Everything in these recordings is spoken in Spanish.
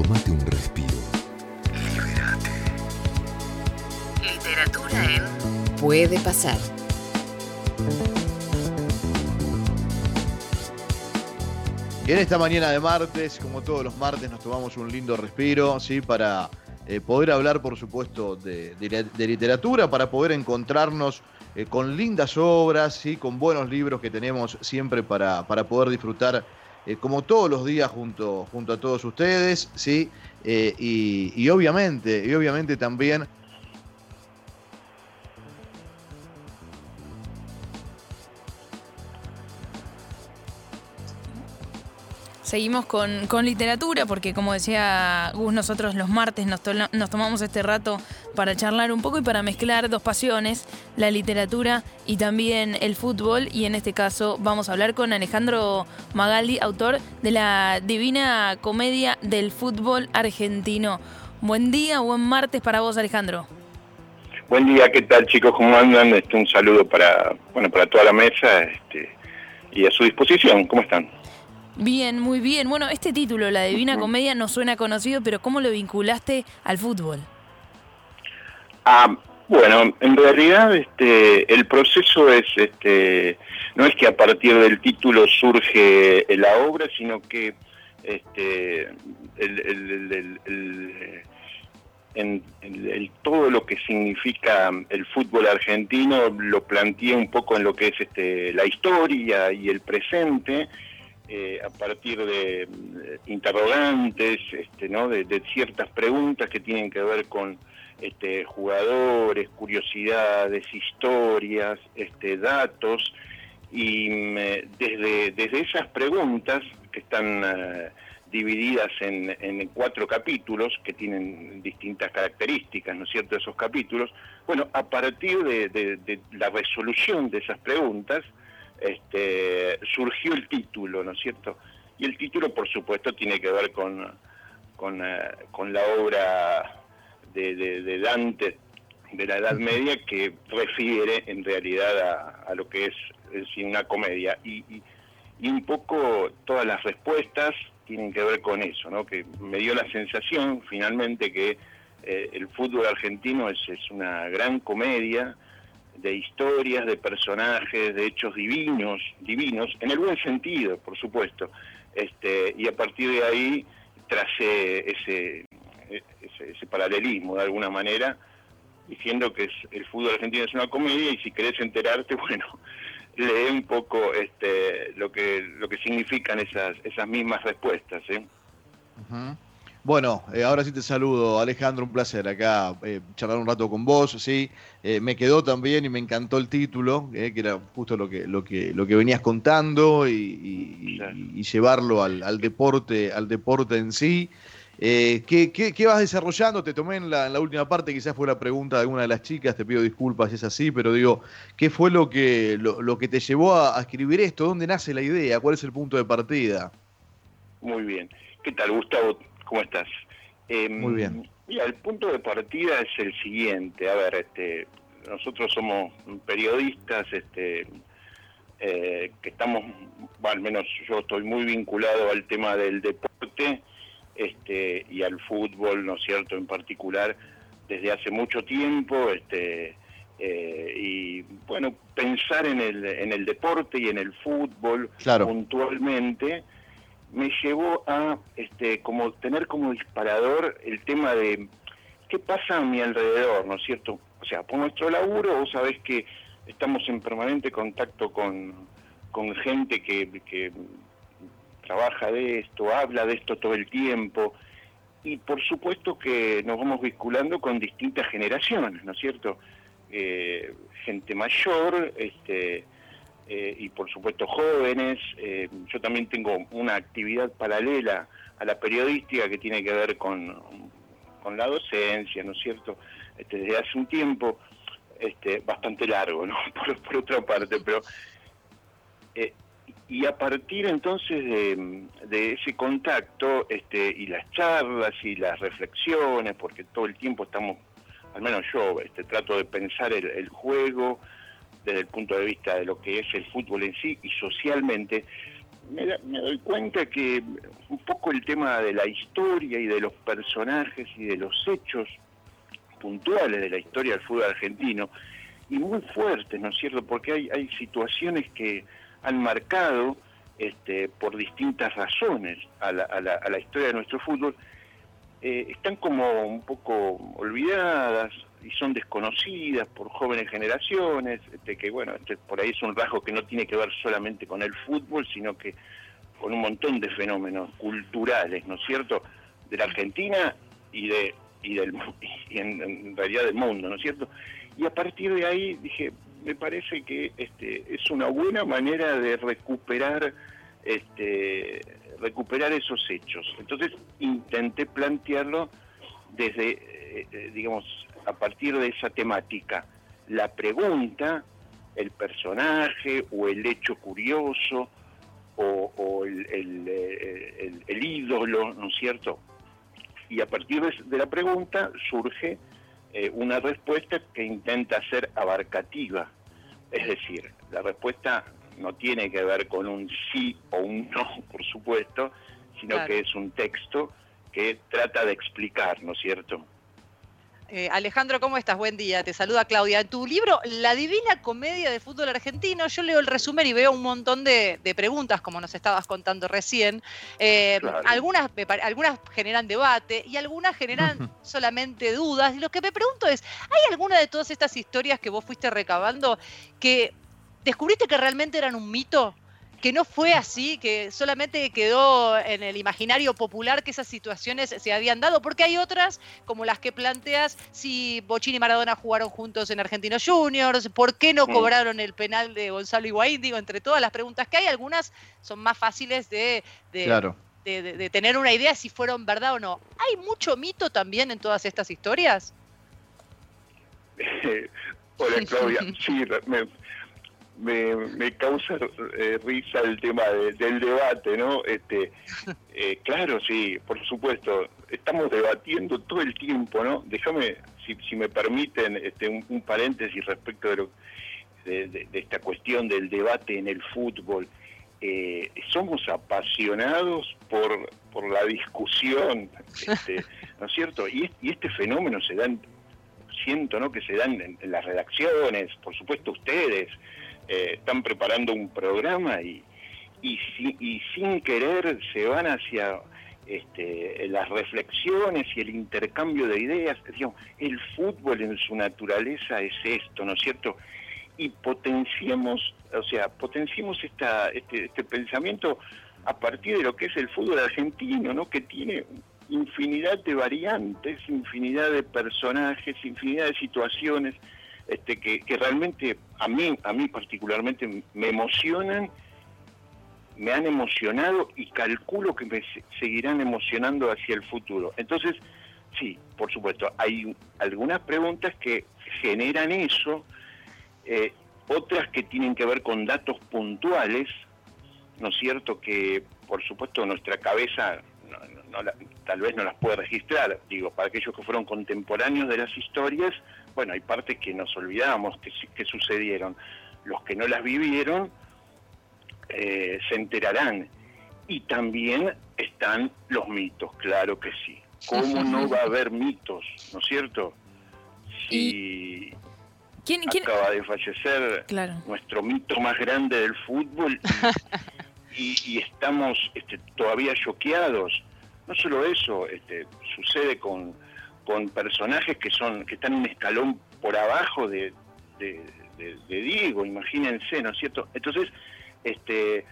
Tómate un respiro. Libérate. Literatura en Puede pasar. Y en esta mañana de martes, como todos los martes, nos tomamos un lindo respiro, ¿sí? Para eh, poder hablar, por supuesto, de, de- de literatura, para poder encontrarnos eh, con lindas obras, ¿sí? Con buenos libros que tenemos siempre para, para poder disfrutar, eh, como todos los días, junto, junto a todos ustedes, ¿sí? Eh, y, y obviamente, y obviamente también Seguimos con, con literatura porque como decía Gus, nosotros los martes nos, to- nos tomamos este rato para charlar un poco y para mezclar dos pasiones, la literatura y también el fútbol. Y en este caso vamos a hablar con Alejandro Magaldi, autor de la Divina Comedia del Fútbol Argentino. Buen día, buen martes para vos Alejandro. Buen día, ¿qué tal chicos? ¿Cómo andan? Este, un saludo para, bueno, para toda la mesa este, y a su disposición. ¿Cómo están? Bien, muy bien. Bueno, este título, La Divina Comedia, no suena conocido, pero ¿cómo lo vinculaste al fútbol? Ah, bueno, en realidad este, el proceso es, este, no es que a partir del título surge la obra, sino que este, el, el- en- el- todo lo que significa el fútbol argentino lo planteé un poco en lo que es este, la historia y el presente, eh, a partir de eh, interrogantes, este, ¿no? de, ciertas preguntas que tienen que ver con este, jugadores, curiosidades, historias, este, datos, y mm, eh, desde, desde esas preguntas que están eh, divididas en, en cuatro capítulos que tienen distintas características, ¿no es cierto?, esos capítulos, bueno, a partir de la resolución de esas preguntas, este, surgió el título, ¿no es cierto? Y el título, por supuesto, tiene que ver con, con, eh, la obra de, de- Dante de la Edad Media que refiere en realidad a, lo que es, es una comedia. Y, y- y un poco todas las respuestas tienen que ver con eso, ¿no? Que me dio la sensación finalmente que eh, el fútbol argentino es, es una gran comedia de historias, de personajes, de hechos divinos, divinos, en el buen sentido, por supuesto. Este, y a partir de ahí tracé ese, ese, ese paralelismo de alguna manera, diciendo que es, el fútbol argentino es una comedia y si querés enterarte, bueno, lee un poco este, lo que lo que significan esas esas mismas respuestas. ¿eh? Bueno, eh, ahora sí te saludo, Alejandro, un placer acá eh, charlar un rato con vos, sí. Eh, me quedó también y me encantó el título, que era justo lo que, lo que, lo que venías contando y, y- y- Claro. y llevarlo al, al deporte, al deporte en sí. ¿qué, qué, qué vas desarrollando? Te tomé en la, en la última parte, quizás fue la pregunta de alguna de las chicas, te pido disculpas si es así, pero digo, ¿qué fue lo que, lo, lo que te llevó a, a escribir esto? ¿Dónde nace la idea? ¿Cuál es el punto de partida? Muy bien. ¿Qué tal, Gustavo? ¿Cómo estás? Eh, Muy bien. Mira, el punto de partida es el siguiente. A ver, este, nosotros somos periodistas, este, eh, que estamos, bueno, al menos yo estoy muy vinculado al tema del deporte este, y al fútbol, ¿no es cierto?, en particular, desde hace mucho tiempo. Este, eh, y bueno, pensar en el, en el deporte y en el fútbol Claro. puntualmente me llevó a este, como tener como disparador el tema de qué pasa a mi alrededor, ¿no es cierto? O sea, por nuestro laburo, vos sabés que estamos en permanente contacto con, con gente que, que trabaja de esto, habla de esto todo el tiempo, y por supuesto que nos vamos vinculando con distintas generaciones, ¿no es cierto? Eh, gente mayor, este, eh, y por supuesto jóvenes. Eh, yo también tengo una actividad paralela a la periodística que tiene que ver con, con la docencia, ¿no es cierto? Este, desde hace un tiempo, este, bastante largo, ¿no? Por, por otra parte, pero... eh, y a partir entonces de, de ese contacto este, y las charlas y las reflexiones, porque todo el tiempo estamos, al menos yo, este, trato de pensar el, el juego desde el punto de vista de lo que es el fútbol en sí y socialmente, me, doy cuenta que un poco el tema de la historia y de los personajes y de los hechos puntuales de la historia del fútbol argentino, y muy fuertes, ¿no es cierto? Porque hay, situaciones que han marcado este, por distintas razones a la, a la, historia de nuestro fútbol, eh, están como un poco olvidadas y son desconocidas por jóvenes generaciones, este, que bueno, este, por ahí es un rasgo que no tiene que ver solamente con el fútbol, sino que con un montón de fenómenos culturales, ¿no es cierto?, de la Argentina y de y del y en, realidad del mundo, ¿no es cierto? Y a partir de ahí dije, me parece que este es una buena manera de recuperar este recuperar esos hechos. Entonces intenté plantearlo desde eh, eh, digamos a partir de esa temática, la pregunta, el personaje o el hecho curioso o, el, el, ídolo, ¿no es cierto? Y a partir de, la pregunta surge eh, una respuesta que intenta ser abarcativa. Es decir, la respuesta no tiene que ver con un sí o un no, por supuesto, sino que es un texto que trata de explicar, ¿no es cierto? Eh, Alejandro, ¿cómo estás? Buen día, te saluda Claudia. Tu libro, La Divina Comedia de Fútbol Argentino, yo leo el resumen y veo un montón de, preguntas, como nos estabas contando recién. Eh, algunas, algunas generan debate y algunas generan solamente dudas. Y lo que me pregunto es, ¿hay alguna de todas estas historias que vos fuiste recabando que descubriste que realmente eran un mito? Que no fue así, que solamente quedó en el imaginario popular que esas situaciones se habían dado, porque hay otras, como las que planteas, si Bochini y Maradona jugaron juntos en Argentinos Juniors, ¿por qué no cobraron el penal de Gonzalo Higuaín? Digo, entre todas las preguntas que hay, algunas son más fáciles de, de, tener una idea si fueron verdad o no. ¿Hay mucho mito también en todas estas historias? Hola Claudia, sí, me, me, me causa eh, risa el tema del debate, ¿no? Este, eh, claro, sí, por supuesto, estamos debatiendo todo el tiempo, ¿no? Déjame, si, si me permiten, este, un, paréntesis respecto de, de, esta cuestión del debate en el fútbol. Eh, somos apasionados por, por la discusión, este, ¿no es cierto? Y, y este fenómeno se da, siento, ¿no? Que se dan en las redacciones, por supuesto ustedes, eh, están preparando un programa y, y, y, sin querer se van hacia este, las reflexiones y el intercambio de ideas. Digamos, el fútbol en su naturaleza es esto, ¿no es cierto? Y potenciemos, o sea, potenciemos esta, este, este pensamiento a partir de lo que es el fútbol argentino, ¿no? Que tiene infinidad de variantes, infinidad de personajes, infinidad de situaciones este, que, realmente a mí, a mí particularmente me emocionan, me han emocionado y calculo que me seguirán emocionando hacia el futuro. Entonces, sí, por supuesto, hay algunas preguntas que generan eso, eh, otras que tienen que ver con datos puntuales, ¿no es cierto? Que por supuesto nuestra cabeza tal vez no las puede registrar, digo, para aquellos que fueron contemporáneos de las historias, bueno, hay partes que nos olvidamos que, que sucedieron. Los que no las vivieron eh, se enterarán. Y también están los mitos, claro que sí. ¿Cómo no va a haber mitos, no es cierto? Si ¿Quién, acaba de fallecer nuestro mito más grande del fútbol y, estamos este, todavía choqueados. No solo eso, este, sucede con con personajes que son que están un escalón por abajo de, de, Diego, imagínense, ¿no es cierto? Entonces, este,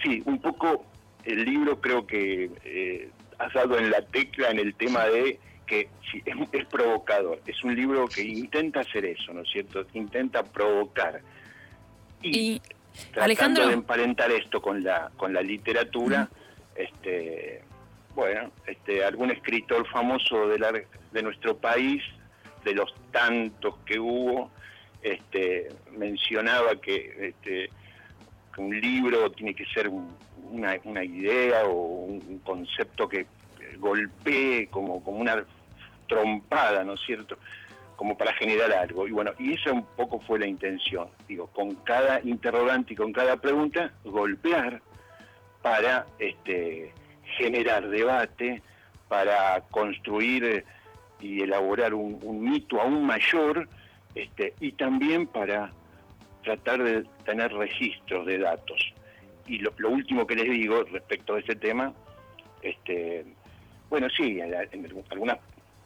sí, un poco el libro creo que eh, has dado en la tecla en el tema de que sí, es, provocador, es un libro que intenta hacer eso, ¿no es cierto? Intenta provocar. Y, tratando de emparentar esto con la, con la literatura, este bueno, este, algún escritor famoso de, la, de nuestro país, de los tantos que hubo, este, mencionaba que, este, un libro tiene que ser una, idea o un concepto que golpee como, como una trompada, ¿no es cierto? Como para generar algo. Y bueno, y esa un poco fue la intención. Digo, con cada interrogante y con cada pregunta, golpear para este, generar debate, para construir y elaborar un, mito aún mayor este, y también para tratar de tener registros de datos. Y lo, último que les digo respecto a ese tema, este, bueno, sí, algunas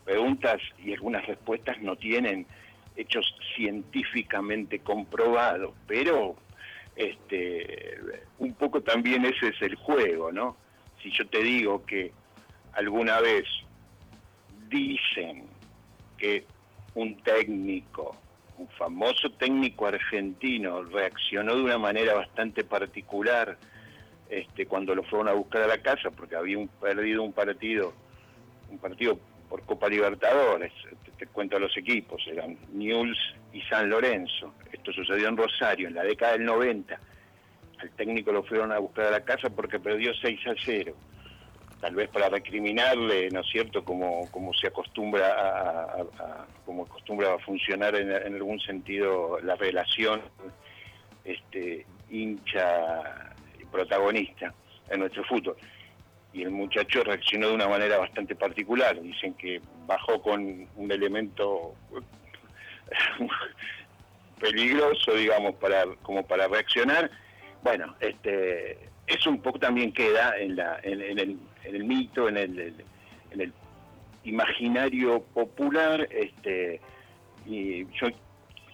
preguntas y algunas respuestas no tienen hechos científicamente comprobados, pero este, un poco también ese es el juego, ¿no? Si yo te digo que alguna vez dicen que un técnico, un famoso técnico argentino, reaccionó de una manera bastante particular este, cuando lo fueron a buscar a la casa porque había perdido un partido, un partido por Copa Libertadores, te, cuento los equipos, eran Newell's y San Lorenzo. Esto sucedió en Rosario en la década del 90. Al técnico lo fueron a buscar a la casa porque perdió 6 a 0 tal vez para recriminarle, ¿no es cierto?, como, como se acostumbra a, como acostumbra a funcionar en, algún sentido la relación este, hincha protagonista en nuestro fútbol. Y el muchacho reaccionó de una manera bastante particular. Dicen que bajó con un elemento peligroso, digamos, para como para reaccionar. Bueno, este eso un poco también queda en, la, en, el, en el, mito, en el, en el imaginario popular. Este, y yo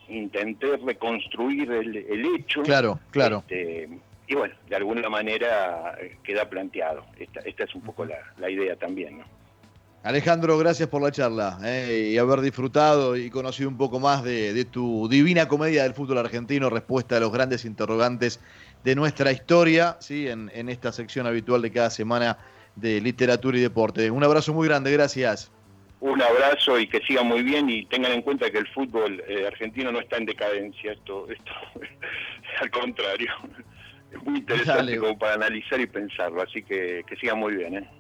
intenté reconstruir el, hecho. Claro, claro. Este, y bueno, de alguna manera queda planteado. Esta, esta es un poco la, la idea también, ¿no? Alejandro, gracias por la charla eh, y haber disfrutado y conocido un poco más de, de, tu divina comedia del fútbol argentino, respuesta a los grandes interrogantes de nuestra historia, ¿sí? en, esta sección habitual de cada semana de literatura y deporte. Un abrazo muy grande, gracias. Un abrazo y que sigan muy bien y tengan en cuenta que el fútbol eh, argentino no está en decadencia, esto, esto al contrario, es muy interesante como para analizar y pensarlo, así que que sigan muy bien. ¿eh?